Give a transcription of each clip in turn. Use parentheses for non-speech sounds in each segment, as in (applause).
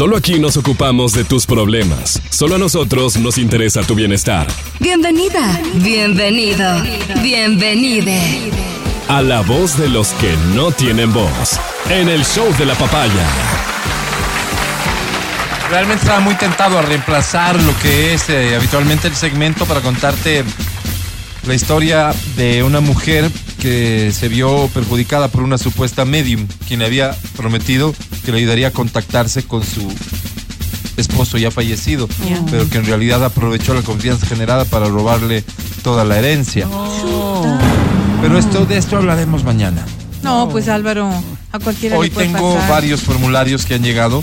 Solo aquí nos ocupamos de tus problemas. Solo a nosotros nos interesa tu bienestar. Bienvenida, bienvenido, bienvenide. A la voz de los que no tienen voz. En el show de la papaya. Realmente estaba muy tentado a reemplazar lo que es eh, habitualmente el segmento para contarte la historia de una mujer que se vio perjudicada por una supuesta medium, quien le había prometido que le ayudaría a contactarse con su esposo ya fallecido, pero que en realidad aprovechó la confianza generada para robarle toda la herencia. Pero esto de esto hablaremos mañana. No, pues Álvaro, a cualquiera Hoy le puede tengo pasar. varios formularios que han llegado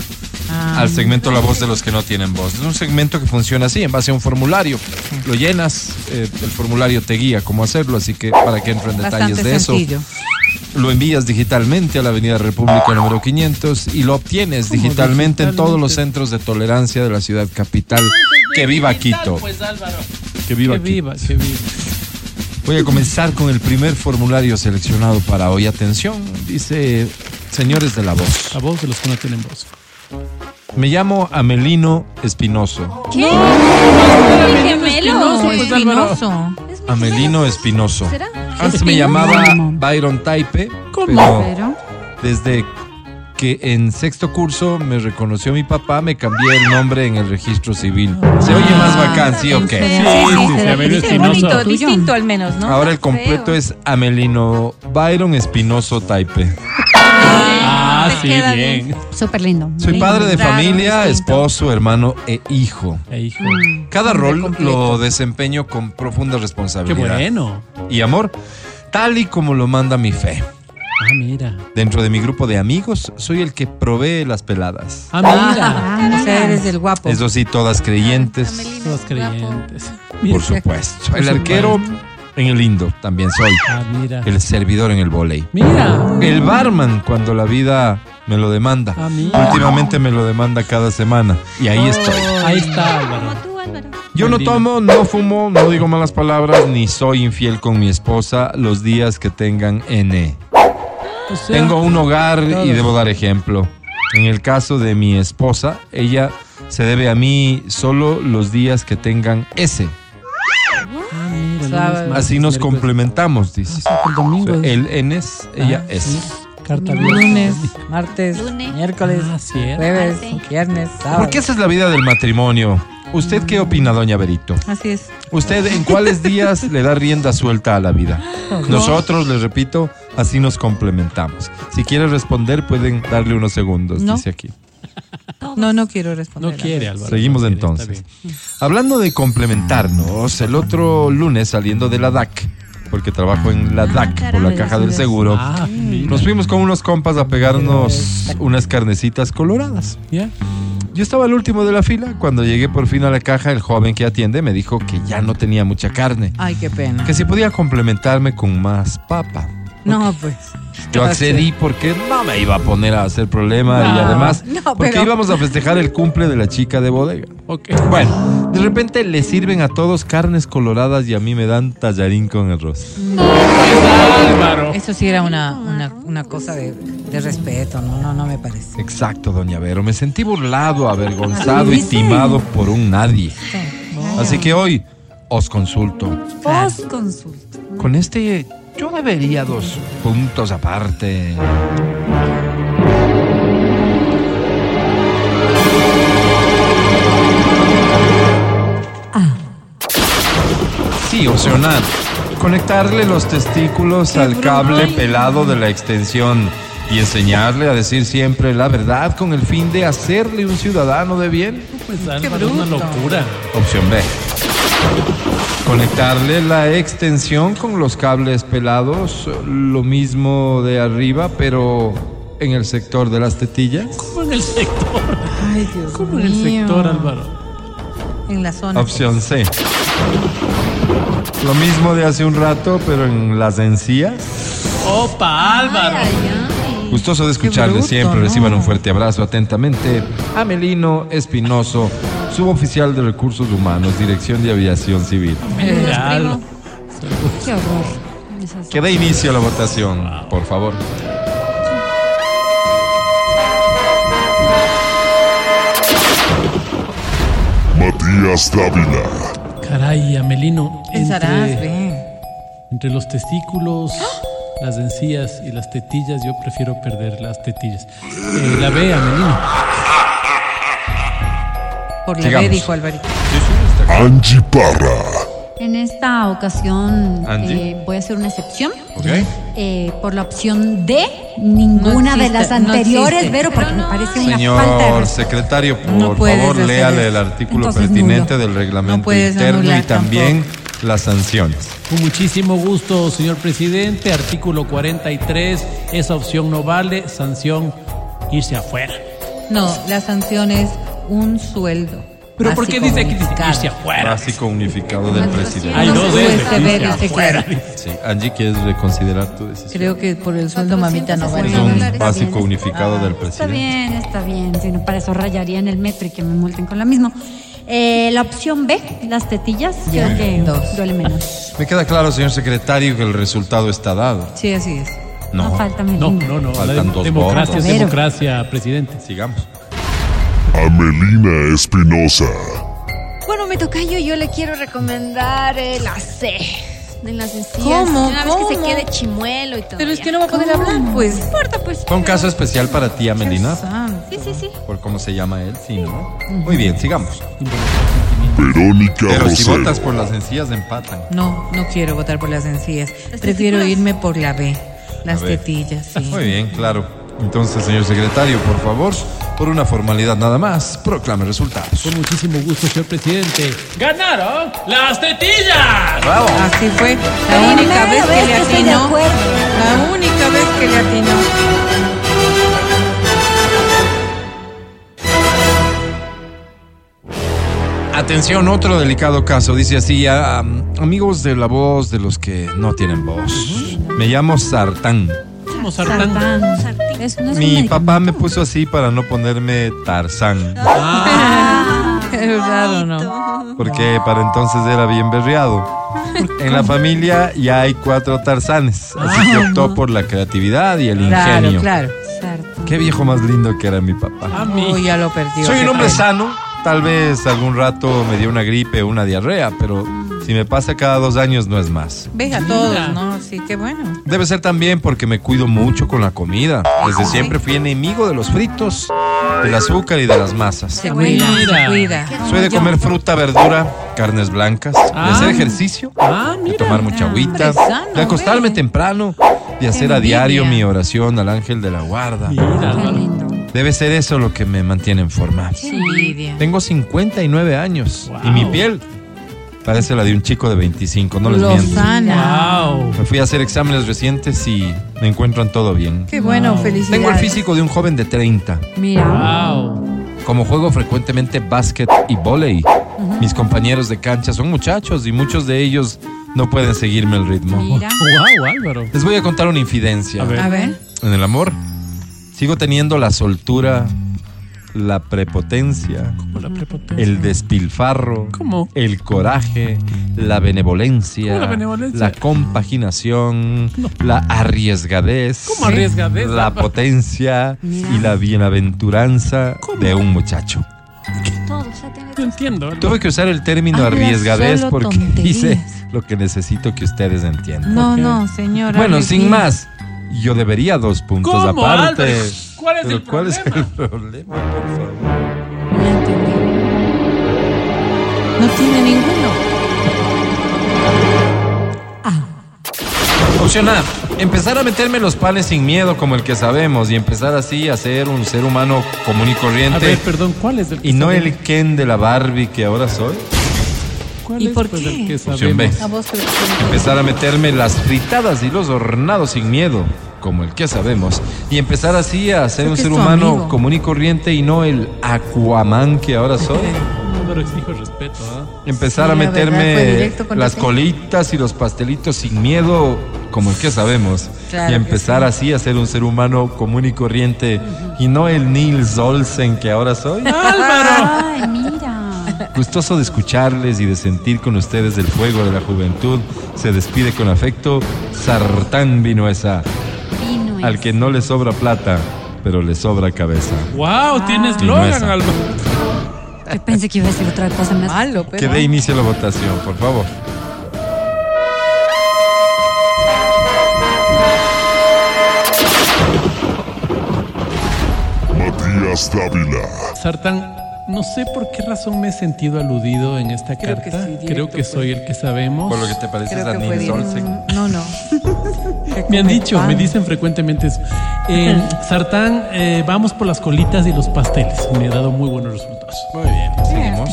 Ah, al segmento La Voz de los que no tienen voz. Es un segmento que funciona así, en base a un formulario. Lo llenas, eh, el formulario te guía cómo hacerlo, así que para que entren detalles Bastante de eso. Lo envías digitalmente a la Avenida República número 500 y lo obtienes digitalmente, en todos los centros de tolerancia de la ciudad capital. Que viva Quito. Pues Álvaro. Que viva Que Quito. viva, que viva. Voy a comenzar con el primer formulario seleccionado para hoy. Atención, dice, señores de la voz. La voz de los que no tienen voz. Me llamo Amelino Espinoso. ¿Qué? Espinoso, pues, Espinoso. Amelino Espinoso. ¿Será? Antes me llamaba Byron Taipe, ¿Cómo? pero desde que en sexto curso me reconoció mi papá, me cambié el nombre en el registro civil. Se oye más bacán, ¿sí o qué? Sí, sí, sí, sí, sí, Amelio sí, Espinoso. bonito, distinto al menos, ¿no? Ahora el completo es Amelino Byron Espinoso Taipe. Ah, sí, queda bien. Súper lindo. Soy Lindo. padre de familia, distinto. esposo, hermano e hijo. Eh, hijo. Cada Hombre rol completo. lo desempeño con profunda Qué responsabilidad bueno. y amor, tal y como lo manda mi fe. Ah, mira. Dentro de mi grupo de amigos, soy el que provee las peladas. Ah, mira. Ah, o sea, eres el guapo. Eso sí, todas creyentes, Todos creyentes. por supuesto. Por El arquero supuesto. en el lindo, también soy. Ah, mira. El servidor en el volei. Mira. El barman cuando la vida me lo demanda. Ah. Últimamente me lo demanda cada semana. Y ahí estoy. Ahí está, Álvaro. Yo no tomo, no fumo, no digo malas palabras, ni soy infiel con mi esposa los días que tengan N. O sea, Tengo un hogar y debo dar ejemplo. En el caso de mi esposa, ella se debe a mí solo los días que tengan S. Ah, mira. Así nos complementamos, Ah, dice. sí, el N es, ella Ah, es. sí. Carta abierta. Lunes, martes, Lunes, miércoles, Ah, jueves, viernes, sábado. Porque esa es la vida del matrimonio. ¿Usted qué opina, doña Berito? Así es. ¿Usted en cuáles días le da rienda suelta a la vida? Nosotros, les repito, así nos complementamos. Si quiere responder, pueden darle unos segundos, No. dice aquí. No, no quiero responder. No quiere, Álvaro. Seguimos no quiere, entonces. Hablando de complementarnos, el otro lunes saliendo de la DAC, porque trabajo en la DAC por la caja del seguro, Ah, nos fuimos con unos compas a pegarnos unas carnecitas coloradas. Yo estaba al último de la fila. Cuando llegué por fin a la caja, el joven que atiende me dijo que ya no tenía mucha carne, Ay, qué pena. que si podía complementarme con más papa. No, pues. Yo accedí porque no me iba a poner a hacer problema y No, además no, porque pero- íbamos a festejar el cumple de la chica de bodega. Ok. Bueno, de repente le sirven a todos carnes coloradas y a mí me dan tallarín con arroz. Álvaro. Eso sí era una, una, una cosa de, de respeto, no, no, no me parece. Exacto, doña Vero. Me sentí burlado, avergonzado y timado por un nadie. Así que hoy os consulto. Post consulta. Con este yo debería dos puntos aparte. Sí, opcional. Conectarle los testículos al cable pelado de la extensión y enseñarle a decir siempre la verdad con el fin de hacerle un ciudadano de bien. Pues Álvaro, es una locura. Opción B. Conectarle la extensión con los cables pelados, lo mismo de arriba, pero en el sector de las tetillas. ¿Cómo en el sector? Ay, Dios ¿Cómo en el mío. sector, Álvaro? En la zona. Opción C. Lo mismo de hace un rato, pero en las encías. ¡Opa, Álvaro! Gustoso de escucharle bruto, siempre. ¿no? Reciban un fuerte abrazo atentamente. Amelino Espinoso, suboficial de Recursos Humanos, Dirección de Aviación Civil. Qué horror. Que dé inicio a la votación, por favor. Elías Dávila. Caray, Amelino. Pensarás, Entre, entre los testículos, las encías y las tetillas, yo prefiero perder las tetillas. Eh, la B, Amelino. Por la Sigamos. B, dijo Alvarito. Angie Parra. En esta ocasión eh, voy a hacer una excepción. ¿Ok? eh, por la opción D, ninguna No de las no anteriores, existe. Vero, porque me parece una falta de Señor secretario, por No favor, léale eso. el artículo Entonces, pertinente nulo. del reglamento No interno y también las sanciones. Con muchísimo gusto, señor presidente. Artículo 43. Esa opción no vale. Sanción, irse afuera. No, la sanción es un sueldo. Pero ¿por qué dice que irse afuera? Básico unificado del presidente. Hay dos claro. Sí, Angie, ¿quieres reconsiderar tu decisión? Creo que por el sueldo mamita no Es vale. un Está básico unificado del Está presidente. bien, está bien. Si no, para eso rayaría en el metro y que me multen con la misma. Eh, la opción B, las tetillas, creo que dos. duele menos. Me queda claro, señor secretario, que el resultado está dado. Sí, así es. No, No, falta No, Melina. no, no. Faltan La dos democracia votos. democracia, presidente. sigamos. Amelina Espinosa. Bueno, me toca yo, yo le quiero recomendar eh, la C de las encías. ¿Cómo? Una vez que se quede chimuelo y todo. Pero es que no va a poder hablar, pues. No importa, pues. Fue un caso especial para ti, Amelina, Sí, sí, sí. por cómo se llama él, sí, ¿no? Muy bien, sigamos. Verónica Pero si Rosero. votas por las encías, empatan. No, no quiero votar por las encías. Las Prefiero irme por la B. Las tetillas, sí. Muy bien, claro. Entonces, señor secretario, por favor, por una formalidad nada más, proclame resultados. Con muchísimo gusto, señor presidente. ¡Ganaron las tetillas! ¡Bravo! Así fue. La única vez que le atinó. La única vez que le atinó. Atención, otro delicado caso. Dice así, ah, amigos de la voz de los que no tienen voz. Me llamo Sartán. Como sartán. Sartán. Es- no es un Mi papá me puso así para no ponerme Tarzán. (laughs) Es raro, ¿no? Porque para entonces era bien berreado. En la familia ya hay cuatro Tarzanes. Así que optó por la creatividad y el Claro, ingenio. claro. Sartán. Qué viejo más lindo que era mi papá. A mí. Uy, ya lo perdió. Soy un hombre pena. sano. Tal vez algún rato me dio una gripe o una diarrea, pero si me pasa cada dos años no es más. Ve a todos, ¿no? Sí, qué bueno. Debe ser también porque me cuido mucho con la comida. Desde siempre fui enemigo de los fritos, del azúcar y de las masas. Se cuida, se cuida. Soy de comer fruta, verdura, carnes blancas, de Ah. hacer ejercicio, Ah, de tomar mucha agüita, de acostarme temprano, de hacer a envidia. diario mi oración al ángel de la guarda. Mira, Qué Álvaro. lindo. Debe ser eso lo que me mantiene en forma. Envidia. Tengo 59 años y Wow. mi piel parece la de un chico de 25, no les miento. Lozana. Wow. Me fui a hacer exámenes recientes y me encuentran todo bien. Qué bueno, Wow. felicidades. Tengo el físico de un joven de 30. Mira. Wow. Como juego frecuentemente básquet y volei, mis compañeros de cancha son muchachos y muchos de ellos no pueden seguirme el ritmo. Mira. Wow, Álvaro. Les voy a contar una infidencia. A ver. A ver. En el amor, sigo teniendo la soltura, la prepotencia, Como la prepotencia. el despilfarro, ¿Cómo? el coraje, la benevolencia, ¿Cómo la benevolencia? la compaginación, la arriesgadez, ¿Cómo arriesgadez, la potencia y la bienaventuranza ¿Cómo? de un muchacho. Todo, o sea, No entiendo. Tuve que usar el término Habla arriesgadez porque (laughs) tonterías. dice lo que necesito que ustedes entiendan. No, no, señora. Bueno, sin más, yo debería dos puntos ¿Cómo, aparte. Álvaro? ¿Cuál es Pero el ¿cuál es el problema? problema, por favor? No entendí. No tiene ninguno. Opción A, empezar a meterme los panes sin miedo como el que sabemos y empezar así a ser un ser humano común y A corriente ver, perdón, ¿cuál es el que y no el Ken de la Barbie que ahora soy. ¿Cuál ¿Y es, por pues, qué? el que Opción B. A vos Empezar a meterme las fritadas y los hornados sin miedo como el que sabemos y empezar así a ser Creo un que ser es tu humano amigo. común y corriente y no el Aquaman que ahora soy. Álvaro, exijo respeto, ¿ah? Empezar Sí, a la verdad, fue meterme directo con las ese. colitas y los pastelitos sin miedo, como el que sabemos. Claro y empezar así a ser un ser humano común y corriente y no el Nils Olsen que ahora soy. Ay, mira. Gustoso de escucharles y de sentir con ustedes el fuego de la juventud. Se despide con afecto. Sartán vino esa, Vino al que no le sobra plata, pero le sobra cabeza. Wow, tienes. Álvaro. Yo pensé que iba a decir otra cosa más. Malo, pero. Que dé inicio a la votación, por favor. Matías Dávila. Sartán, no sé por qué razón me he sentido aludido en esta Creo que carta. sí, directo Creo que fue. soy el que sabemos. Por lo que te pareces a Nils. Olsen. No, no. (laughs) Me han dicho, me dicen frecuentemente eso. Eh, Sartán, eh, vamos por las colitas y los pasteles. Me ha dado muy buenos resultados. Muy bien, seguimos.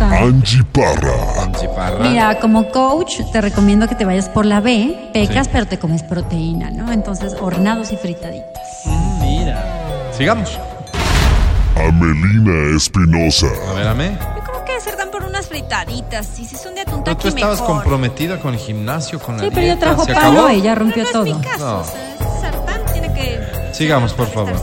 Angie Parra. Angie Parra. Mira, como coach te recomiendo que te vayas por la B, pecas, Sí. pero te comes proteína, ¿no? Entonces, hornados y fritaditas. Mira. Sigamos. Amelina Espinosa. A ver. Yo creo que ser dan por unas fritaditas. Y si son de atún Pero tú estabas mejor. comprometida con el gimnasio, con la Sí, pero dieta. trajo ¿Se palo, acabó? ella Pero rompió no todo. es mi caso. No. O sea, es sartán tiene que. Sigamos, por favor.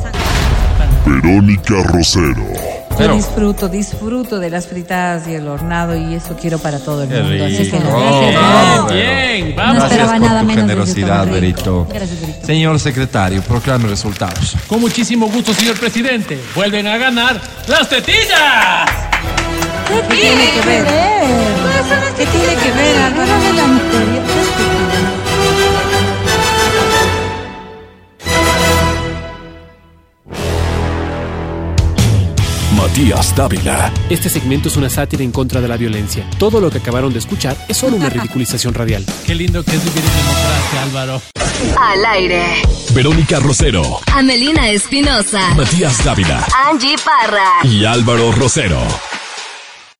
Verónica Rosero. Yo Pero- disfruto, disfruto de las fritadas y el hornado y eso quiero para todo el mundo. Así que Oh, Bien, bien, vamos. No Gracias esperaba por nada tu menos de generosidad, rico. Berito. Gracias, Berito. Señor secretario, proclame resultados. Con muchísimo gusto, señor presidente. Vuelven a ganar las tetillas. ¿Qué tiene que ver? ¿Qué tiene que ver, Álvaro? Matías Dávila. Este segmento es una sátira en contra de la violencia. Todo lo que acabaron de escuchar es solo una (laughs) ridiculización radial. Qué lindo que es vivir en democracia, Álvaro. Al aire. Verónica Rosero. Amelina Espinosa. Matías Dávila. Angie Parra. Y Álvaro Rosero.